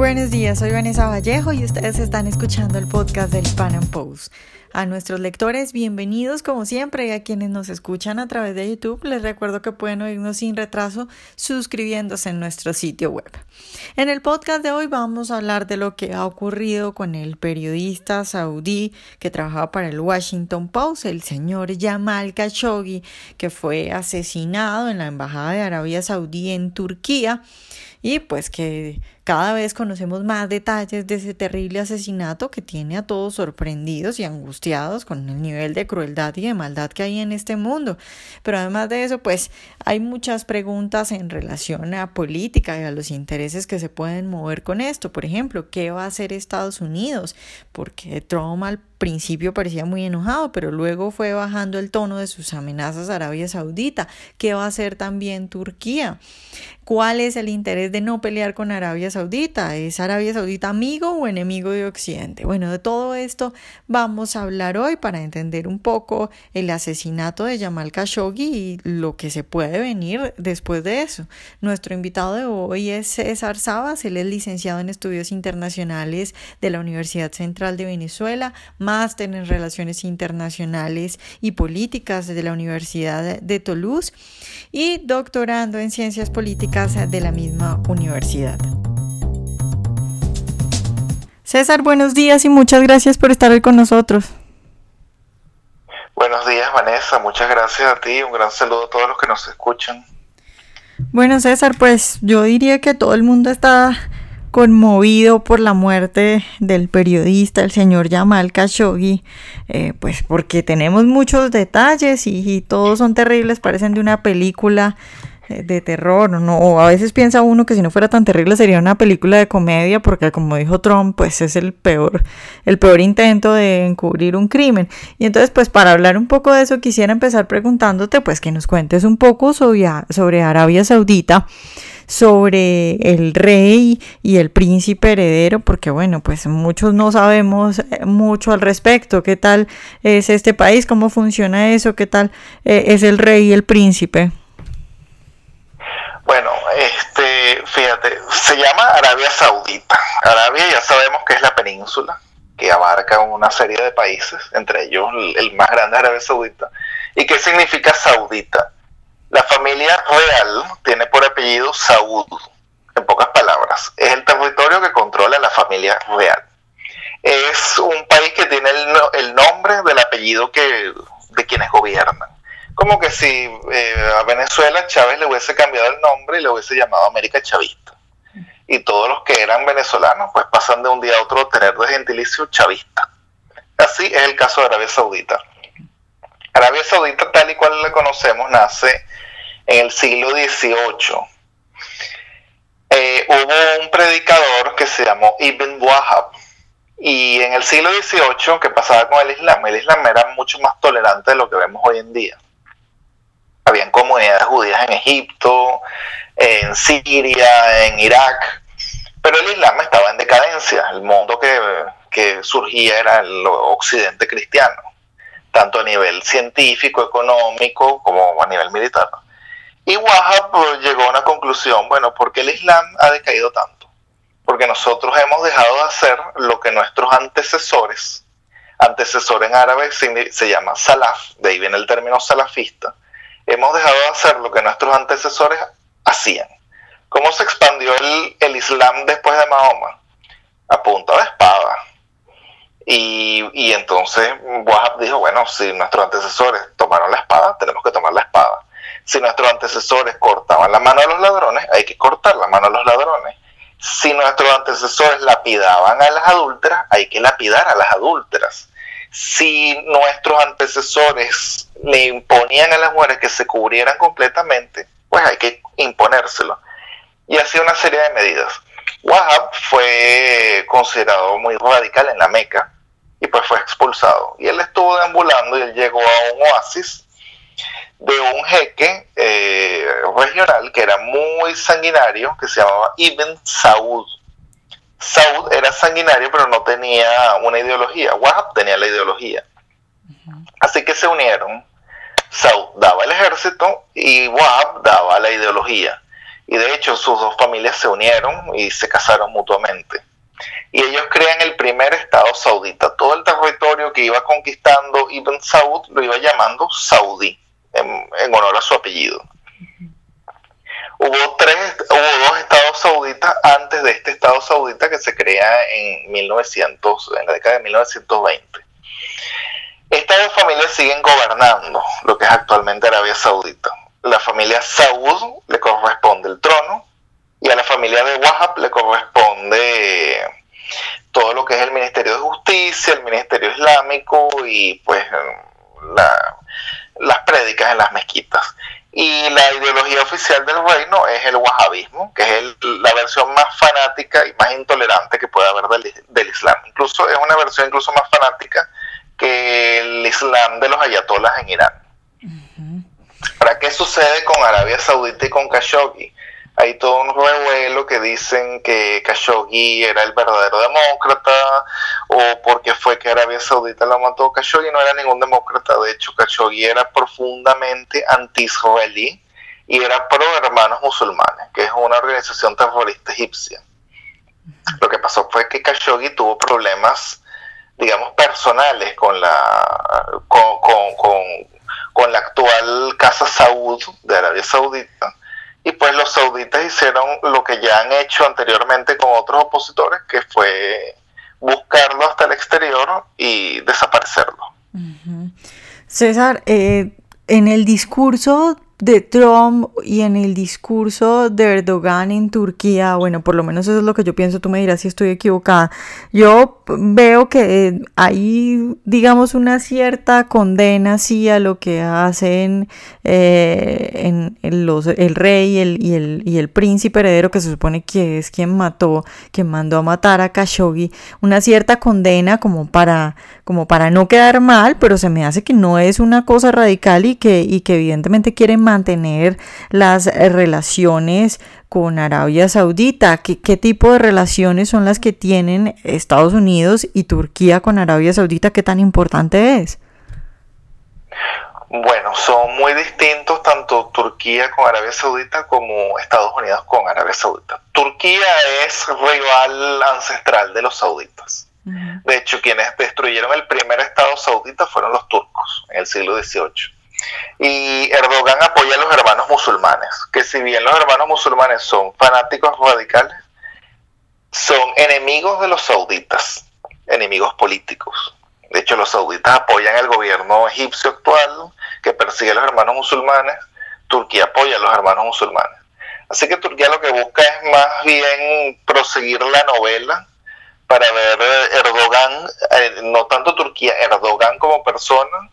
Buenos días, soy Vanessa Vallejo y ustedes están escuchando el podcast del Pan Am Post. A nuestros lectores, bienvenidos como siempre y a quienes nos escuchan a través de YouTube, les recuerdo que pueden oírnos sin retraso suscribiéndose en nuestro sitio web. En el podcast de hoy vamos a hablar de lo que ha ocurrido con el periodista saudí que trabajaba para el Washington Post, el señor Jamal Khashoggi, que fue asesinado en la Embajada de Arabia Saudí en Turquía y pues que cada vez conocemos más detalles de ese terrible asesinato que tiene a todos sorprendidos y angustiados con el nivel de crueldad y de maldad que hay en este mundo. Pero además de eso, pues hay muchas preguntas en relación a política y a los intereses que se pueden mover con esto. Por ejemplo, ¿qué va a hacer Estados Unidos? Porque Trump al principio parecía muy enojado, pero luego fue bajando el tono de sus amenazas a Arabia Saudita. ¿Qué va a hacer también Turquía? ¿Cuál es el interés de no pelear con Arabia Saudita? ¿Es Arabia Saudita amigo o enemigo de Occidente? Bueno, de todo esto vamos a hablar hoy para entender un poco el asesinato de Jamal Khashoggi y lo que se puede venir después de eso. Nuestro invitado de hoy es César Sabas, él es licenciado en estudios internacionales de la Universidad Central de Venezuela, máster en Relaciones Internacionales y Políticas de la Universidad de Toulouse y doctorando en Ciencias Políticas de la misma universidad. César, buenos días y muchas gracias por estar hoy con nosotros. Buenos días, Vanessa. Muchas gracias a ti. Un gran saludo a todos los que nos escuchan. Bueno, César, pues yo diría que todo el mundo está conmovido por la muerte del periodista, el señor Yamal Khashoggi, eh, pues porque tenemos muchos detalles y, todos son terribles, parecen de una película de terror, ¿no? O a veces piensa uno que si no fuera tan terrible sería una película de comedia, porque como dijo Trump, pues es el peor, el peor intento de encubrir un crimen. Y entonces, pues para hablar un poco de eso, quisiera empezar preguntándote, pues que nos cuentes un poco sobre, sobre Arabia Saudita sobre el rey y el príncipe heredero, porque bueno, pues muchos no sabemos eh, mucho al respecto, qué tal es este país, cómo funciona eso, qué tal eh, es el rey y el príncipe. Bueno, este, fíjate, se llama Arabia Saudita. Arabia ya sabemos que es la península que abarca una serie de países, entre ellos el más grande Arabia Saudita. ¿Y qué significa saudita? La familia real tiene por apellido Saud, en pocas palabras. Es el territorio que controla la familia real. Es un país que tiene el, nombre del apellido que, de quienes gobiernan. Como que si eh, a Venezuela Chávez le hubiese cambiado el nombre y le hubiese llamado América Chavista. Y todos los que eran venezolanos pues pasan de un día a otro a tener de gentilicio chavista. Así es el caso de Arabia Saudita. Arabia Saudita, tal y cual la conocemos, nace en el siglo XVIII. Eh, hubo un predicador que se llamó Ibn Wahab. Y en el siglo XVIII, ¿qué pasaba con el Islam? El Islam era mucho más tolerante de lo que vemos hoy en día. Habían comunidades judías en Egipto, en Siria, en Irak, pero el Islam estaba en decadencia. El mundo que, que surgía era el occidente cristiano tanto a nivel científico, económico, como a nivel militar. Y Wahab pues, llegó a una conclusión, bueno, ¿por qué el Islam ha decaído tanto? Porque nosotros hemos dejado de hacer lo que nuestros antecesores, antecesor en árabe se, llama salaf, de ahí viene el término salafista, hemos dejado de hacer lo que nuestros antecesores hacían. ¿Cómo se expandió el, Islam después de Mahoma? A punta de espada, y, y entonces Wahab dijo, bueno, si nuestros antecesores tomaron la espada, tenemos que tomar la espada. Si nuestros antecesores cortaban la mano a los ladrones, hay que cortar la mano a los ladrones. Si nuestros antecesores lapidaban a las adúlteras, hay que lapidar a las adúlteras. Si nuestros antecesores le imponían a las mujeres que se cubrieran completamente, pues hay que imponérselo. Y así una serie de medidas. Wahab fue considerado muy radical en la Meca y pues fue expulsado. Y él estuvo deambulando y él llegó a un oasis de un jeque eh, regional que era muy sanguinario, que se llamaba Ibn Saud. Saud era sanguinario, pero no tenía una ideología. Wahab tenía la ideología. Así que se unieron. Saud daba el ejército y Wahab daba la ideología Y de hecho sus dos familias se unieron y se casaron mutuamente. Y ellos crean el primer Estado saudita. Todo el territorio que iba conquistando Ibn Saud lo iba llamando Saudí, en, honor a su apellido. Hubo, tres, hubo dos estados sauditas antes de este estado saudita que se crea en 1900, en la década de 1920. Estas dos familias siguen gobernando lo que es actualmente Arabia Saudita. La familia Saud le corresponde el trono y a la familia de Wahab le corresponde todo lo que es el Ministerio de Justicia, el Ministerio Islámico y pues las prédicas en las mezquitas. Y la ideología oficial del reino es el wahabismo, que es la versión más fanática y más intolerante que puede haber del, del Islam. Incluso es una versión incluso más fanática que el Islam de los ayatolas en Irán. ¿Para qué sucede con Arabia Saudita y con Khashoggi? Hay todo un revuelo que dicen que Khashoggi era el verdadero demócrata o porque fue que Arabia Saudita lo mató. Khashoggi no era ningún demócrata, de hecho Khashoggi era profundamente anti-israelí y era pro hermanos musulmanes, que es una organización terrorista egipcia. Lo que pasó fue que Khashoggi tuvo problemas digamos, personales con la, con, con, con, la actual Casa Saud de Arabia Saudita. Y pues los sauditas hicieron lo que ya han hecho anteriormente con otros opositores, que fue buscarlo hasta el exterior y desaparecerlo. César, eh, en el discurso de Trump y en el discurso de Erdogan en Turquía, bueno, por lo menos eso es lo que yo pienso, tú me dirás si estoy equivocada. Yo veo que hay, digamos, una cierta condena, sí, a lo que hacen eh, en, los, el rey el, y, el, y el príncipe heredero, que se supone que es quien mató, quien mandó a matar a Khashoggi, una cierta condena como para, como para no quedar mal, pero se me hace que no es una cosa radical y que, y que evidentemente quieren mantener las eh, relaciones con Arabia Saudita. ¿Qué, ¿Qué, tipo de relaciones son las que tienen Estados Unidos y Turquía con Arabia Saudita? ¿Qué tan importante es? Bueno, son muy distintos tanto Turquía con Arabia Saudita como Estados Unidos con Arabia Saudita. Turquía es rival ancestral de los sauditas. De hecho, quienes destruyeron el primer Estado saudita fueron los turcos en el siglo XVIII. Y Erdogan apoya a los hermanos musulmanes, que si bien los hermanos musulmanes son fanáticos radicales, son enemigos de los sauditas, enemigos políticos. De hecho, los sauditas apoyan el gobierno egipcio actual, que persigue a los hermanos musulmanes. Turquía apoya a los hermanos musulmanes. Así que Turquía lo que busca es más bien proseguir la novela para ver Erdogan, eh, no tanto Turquía, Erdogan como persona,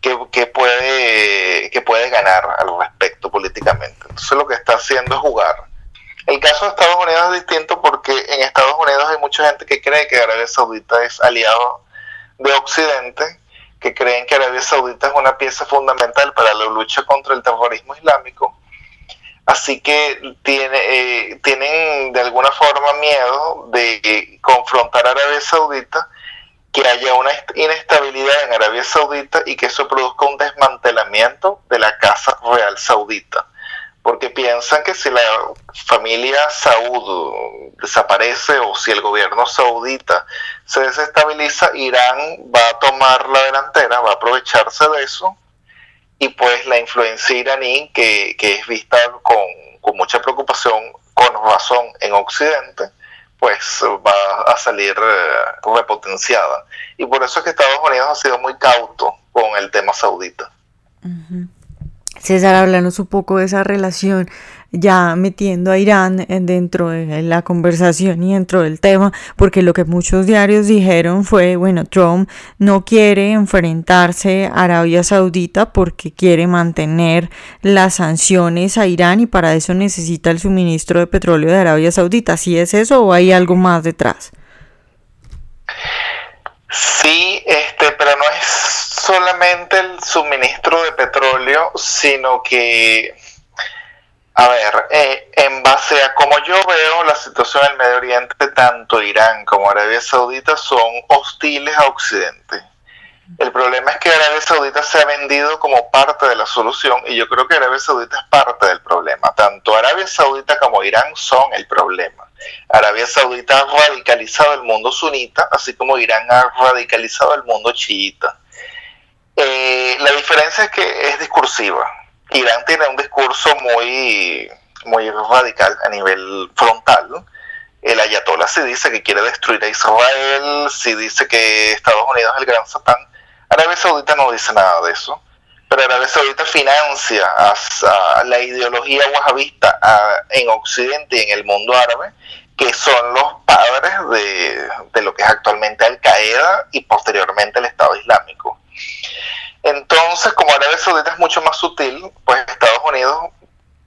que, puede, que puede ganar al respecto políticamente. Entonces lo que está haciendo es jugar. El caso de Estados Unidos es distinto porque en Estados Unidos hay mucha gente que cree que Arabia Saudita es aliado de Occidente, que creen que Arabia Saudita es una pieza fundamental para la lucha contra el terrorismo islámico. Así que tiene, eh, tienen de alguna forma miedo de confrontar a Arabia Saudita que haya una inestabilidad en Arabia Saudita y que eso produzca un desmantelamiento de la Casa Real Saudita. Porque piensan que si la familia Saud desaparece o si el gobierno saudita se desestabiliza, Irán va a tomar la delantera, va a aprovecharse de eso y pues la influencia iraní, que, es vista con, con mucha preocupación, con razón en Occidente, pues va a salir eh, repotenciada. Y por eso es que Estados Unidos ha sido muy cauto con el tema saudita. César, háblanos un poco de esa relación ya metiendo a Irán dentro de la conversación y dentro del tema, porque lo que muchos diarios dijeron fue, bueno, Trump no quiere enfrentarse a Arabia Saudita porque quiere mantener las sanciones a Irán y para eso necesita el suministro de petróleo de Arabia Saudita. ¿Sí es eso o hay algo más detrás? Sí, este, pero no es solamente el suministro de petróleo, sino que a ver, eh, en base a como yo veo la situación en el Medio Oriente, tanto Irán como Arabia Saudita son hostiles a Occidente. El problema es que Arabia Saudita se ha vendido como parte de la solución y yo creo que Arabia Saudita es parte del problema. Tanto Arabia Saudita como Irán son el problema. Arabia Saudita ha radicalizado el mundo sunita, así como Irán ha radicalizado el mundo chiita. Eh, la diferencia es que es discursiva. Irán tiene un discurso muy, muy radical a nivel frontal. El ayatollah sí dice que quiere destruir a Israel, sí dice que Estados Unidos es el gran satán, Arabia Saudita no dice nada de eso, pero Arabia Saudita financia a, la ideología wahabista en Occidente y en el mundo árabe, que son los padres de, de lo que es actualmente Al Qaeda y posteriormente el Estado. Entonces, como Arabia Saudita es mucho más sutil, pues Estados Unidos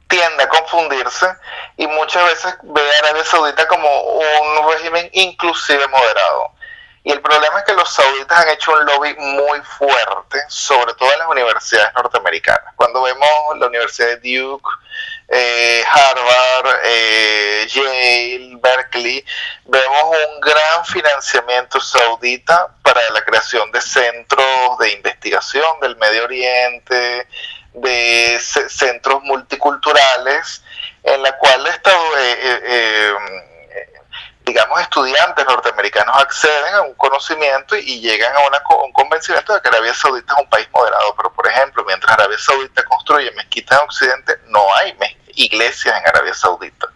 tiende a confundirse y muchas veces ve a Arabia Saudita como un régimen inclusive moderado. Y el problema es que los sauditas han hecho un lobby muy fuerte, sobre todo en las universidades norteamericanas. Cuando vemos la Universidad de Duke, eh, Harvard, eh, Yale, Berkeley, vemos un gran financiamiento saudita para la creación de centros de investigación del Medio Oriente, de centros multiculturales, en la cual Estado... Eh, digamos, estudiantes norteamericanos acceden a un conocimiento y llegan a, una, un convencimiento de que Arabia Saudita es un país moderado. Pero, por ejemplo, mientras Arabia Saudita construye mezquitas en Occidente, no hay iglesias en Arabia Saudita.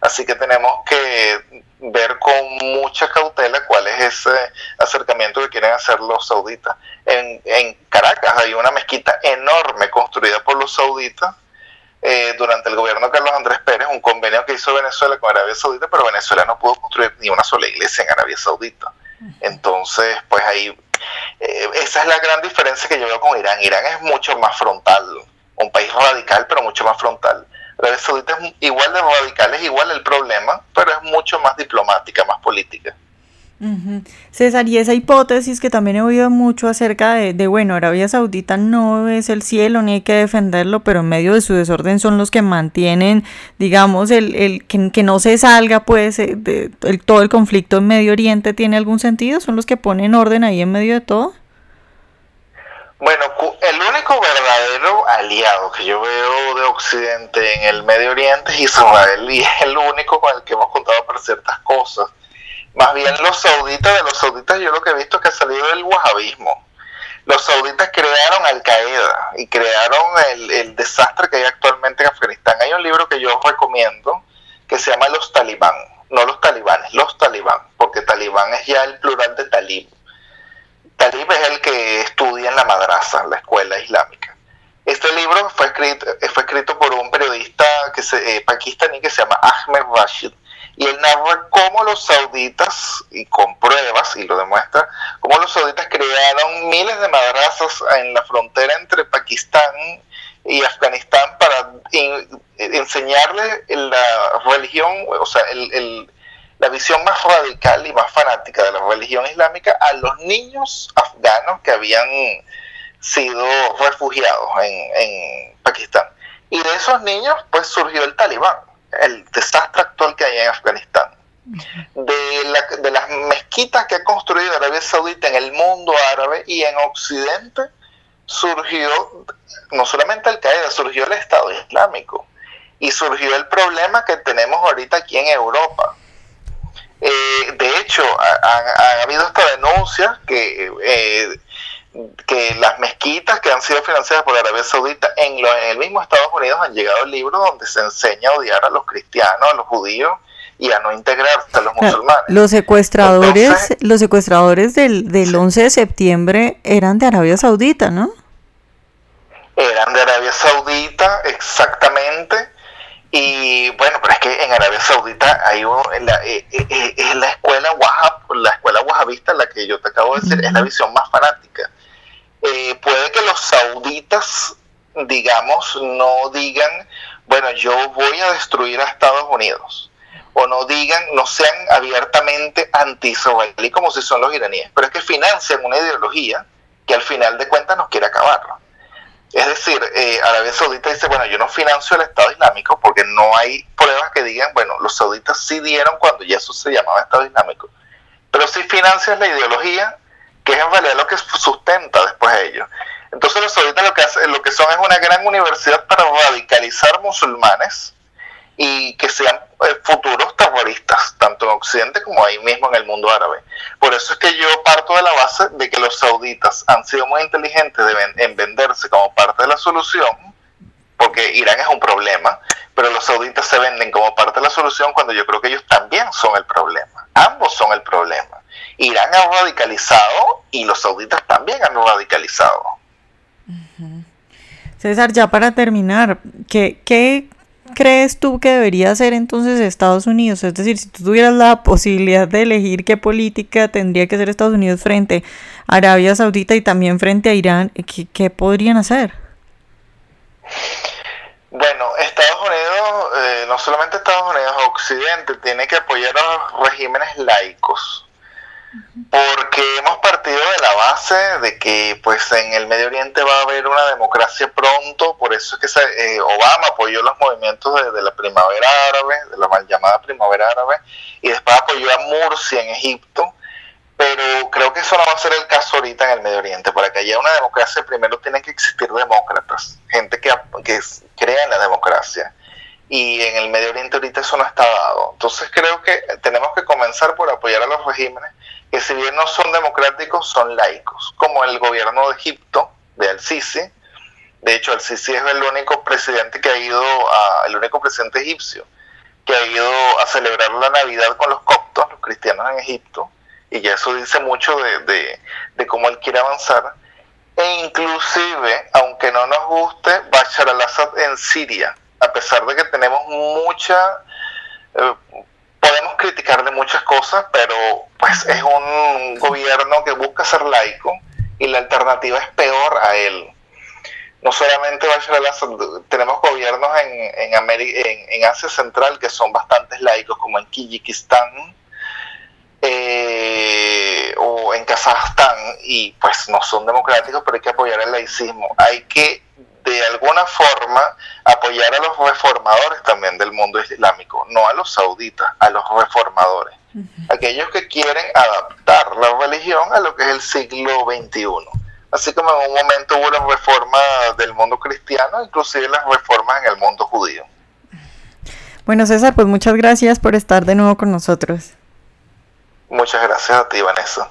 Así que tenemos que ver con mucha cautela cuál es ese acercamiento que quieren hacer los sauditas. En, en Caracas hay una mezquita enorme construida por los sauditas eh, durante el gobierno de Carlos Andrés Pérez un convenio que hizo Venezuela con Arabia Saudita, pero Venezuela no pudo construir ni una sola iglesia en Arabia Saudita. Entonces, pues ahí, eh, esa es la gran diferencia que yo veo con Irán. Irán es mucho más frontal, un país radical, pero mucho más frontal. Arabia Saudita es igual de radical, es igual el problema, pero es mucho más diplomática, más política. César, y esa hipótesis que también he oído mucho acerca de, de, bueno, Arabia Saudita no es el cielo ni hay que defenderlo, pero en medio de su desorden son los que mantienen, digamos, el, el que, que no se salga, pues, eh, de, el, todo el conflicto en Medio Oriente tiene algún sentido, son los que ponen orden ahí en medio de todo. Bueno, el único verdadero aliado que yo veo de Occidente en el Medio Oriente es Israel y es el único con el que hemos contado para ciertas cosas más bien los sauditas, de los sauditas yo lo que he visto es que ha salido del wahabismo. Los sauditas crearon Al Qaeda y crearon el, desastre que hay actualmente en Afganistán. Hay un libro que yo recomiendo que se llama Los Talibán, no los talibanes, los talibán, porque talibán es ya el plural de talib. Talib es el que estudia en la madraza, la escuela islámica. Este libro fue escrito, fue escrito por un periodista que se, eh, pakistaní que se llama Ahmed Rashid y él narra cómo los sauditas, y con pruebas, y lo demuestra, cómo los sauditas crearon miles de madrazas en la frontera entre Pakistán y Afganistán para enseñarle la religión, o sea, la visión más radical y más fanática de la religión islámica a los niños afganos que habían sido refugiados en, en Pakistán. Y de esos niños, pues surgió el talibán el desastre actual que hay en Afganistán, de, de las mezquitas que ha construido Arabia Saudita en el mundo árabe y en Occidente, surgió no solamente Al Qaeda, surgió el Estado Islámico y surgió el problema que tenemos ahorita aquí en Europa. Eh, de hecho, ha, habido esta denuncia que eh, que las mezquitas que han sido financiadas por Arabia Saudita en, el mismo Estados Unidos han llegado libros donde se enseña a odiar a los cristianos, a los judíos y a no integrarse a los musulmanes. Los secuestradores, los secuestradores del, del 11 de septiembre eran de Arabia Saudita, ¿no? Eran de Arabia Saudita, exactamente. Y bueno, pero es que en Arabia Saudita hay la, eh, eh, eh, es la escuela wahab, la escuela wahabista, la que yo te acabo de decir, es la visión más fanática. Eh, puede que los sauditas, digamos, no digan, bueno, yo voy a destruir a Estados Unidos, o no digan, no sean abiertamente anti-israelí como si son los iraníes, pero es que financian una ideología que al final de cuentas nos quiere acabar. Es decir, eh, Arabia Saudita dice, bueno, yo no financio el Estado Islámico porque no hay pruebas que digan, bueno, los sauditas sí dieron cuando ya eso se llamaba Estado Islámico, pero sí financias la ideología que es en realidad lo que sustenta después a ellos. Entonces los sauditas lo que, hacen, lo que son es una gran universidad para radicalizar musulmanes y que sean futuros terroristas, tanto en Occidente como ahí mismo en el mundo árabe. Por eso es que yo parto de la base de que los sauditas han sido muy inteligentes en venderse como parte de la solución, porque Irán es un problema, pero los sauditas se venden como parte de la solución cuando yo creo que ellos también son el problema. Ambos son el problema. Irán ha radicalizado y los sauditas también han radicalizado. César, ya para terminar, ¿qué, ¿qué crees tú que debería hacer entonces Estados Unidos? Es decir, si tú tuvieras la posibilidad de elegir qué política tendría que hacer Estados Unidos frente a Arabia Saudita y también frente a Irán, ¿qué, qué podrían hacer? Bueno, Estados Unidos, eh, no solamente Estados Unidos, Occidente, tiene que apoyar a los regímenes laicos, porque hemos partido de la base de que pues en el Medio Oriente va a haber una democracia pronto, por eso es que eh, Obama apoyó los movimientos de, la primavera árabe, de la mal llamada primavera árabe, y después apoyó a Murcia en Egipto, pero creo que eso no va a ser el caso ahorita en el Medio Oriente. Para que haya una democracia, primero tienen que existir demócratas, gente que, que crea en la democracia. Y en el Medio Oriente ahorita eso no está dado. Entonces creo que tenemos que comenzar por apoyar a los regímenes que si bien no son democráticos, son laicos, como el gobierno de Egipto, de Al-Sisi. De hecho, Al-Sisi es el único presidente que ha ido, el único presidente egipcio que ha ido a celebrar la Navidad con los coptos, los cristianos en Egipto y ya eso dice mucho de, de, cómo él quiere avanzar. E inclusive, aunque no nos guste, Bashar al-Assad en Siria, a pesar de que tenemos mucha, eh, podemos criticarle muchas cosas, pero pues es un gobierno que busca ser laico y la alternativa es peor a él. No solamente tenemos gobiernos en, en, en, en Asia Central que son bastante laicos, como en Kirguistán, eh, o en Kazajstán y pues no son democráticos, pero hay que apoyar el laicismo. Hay que de alguna forma apoyar a los reformadores también del mundo islámico, no a los sauditas, a los reformadores, aquellos que quieren adaptar la religión a lo que es el siglo XXI. Así como en un momento hubo la reforma del mundo cristiano, inclusive las reformas en el mundo judío. Bueno, César, pues muchas gracias por estar de nuevo con nosotros. Muchas gracias a ti, Vanessa.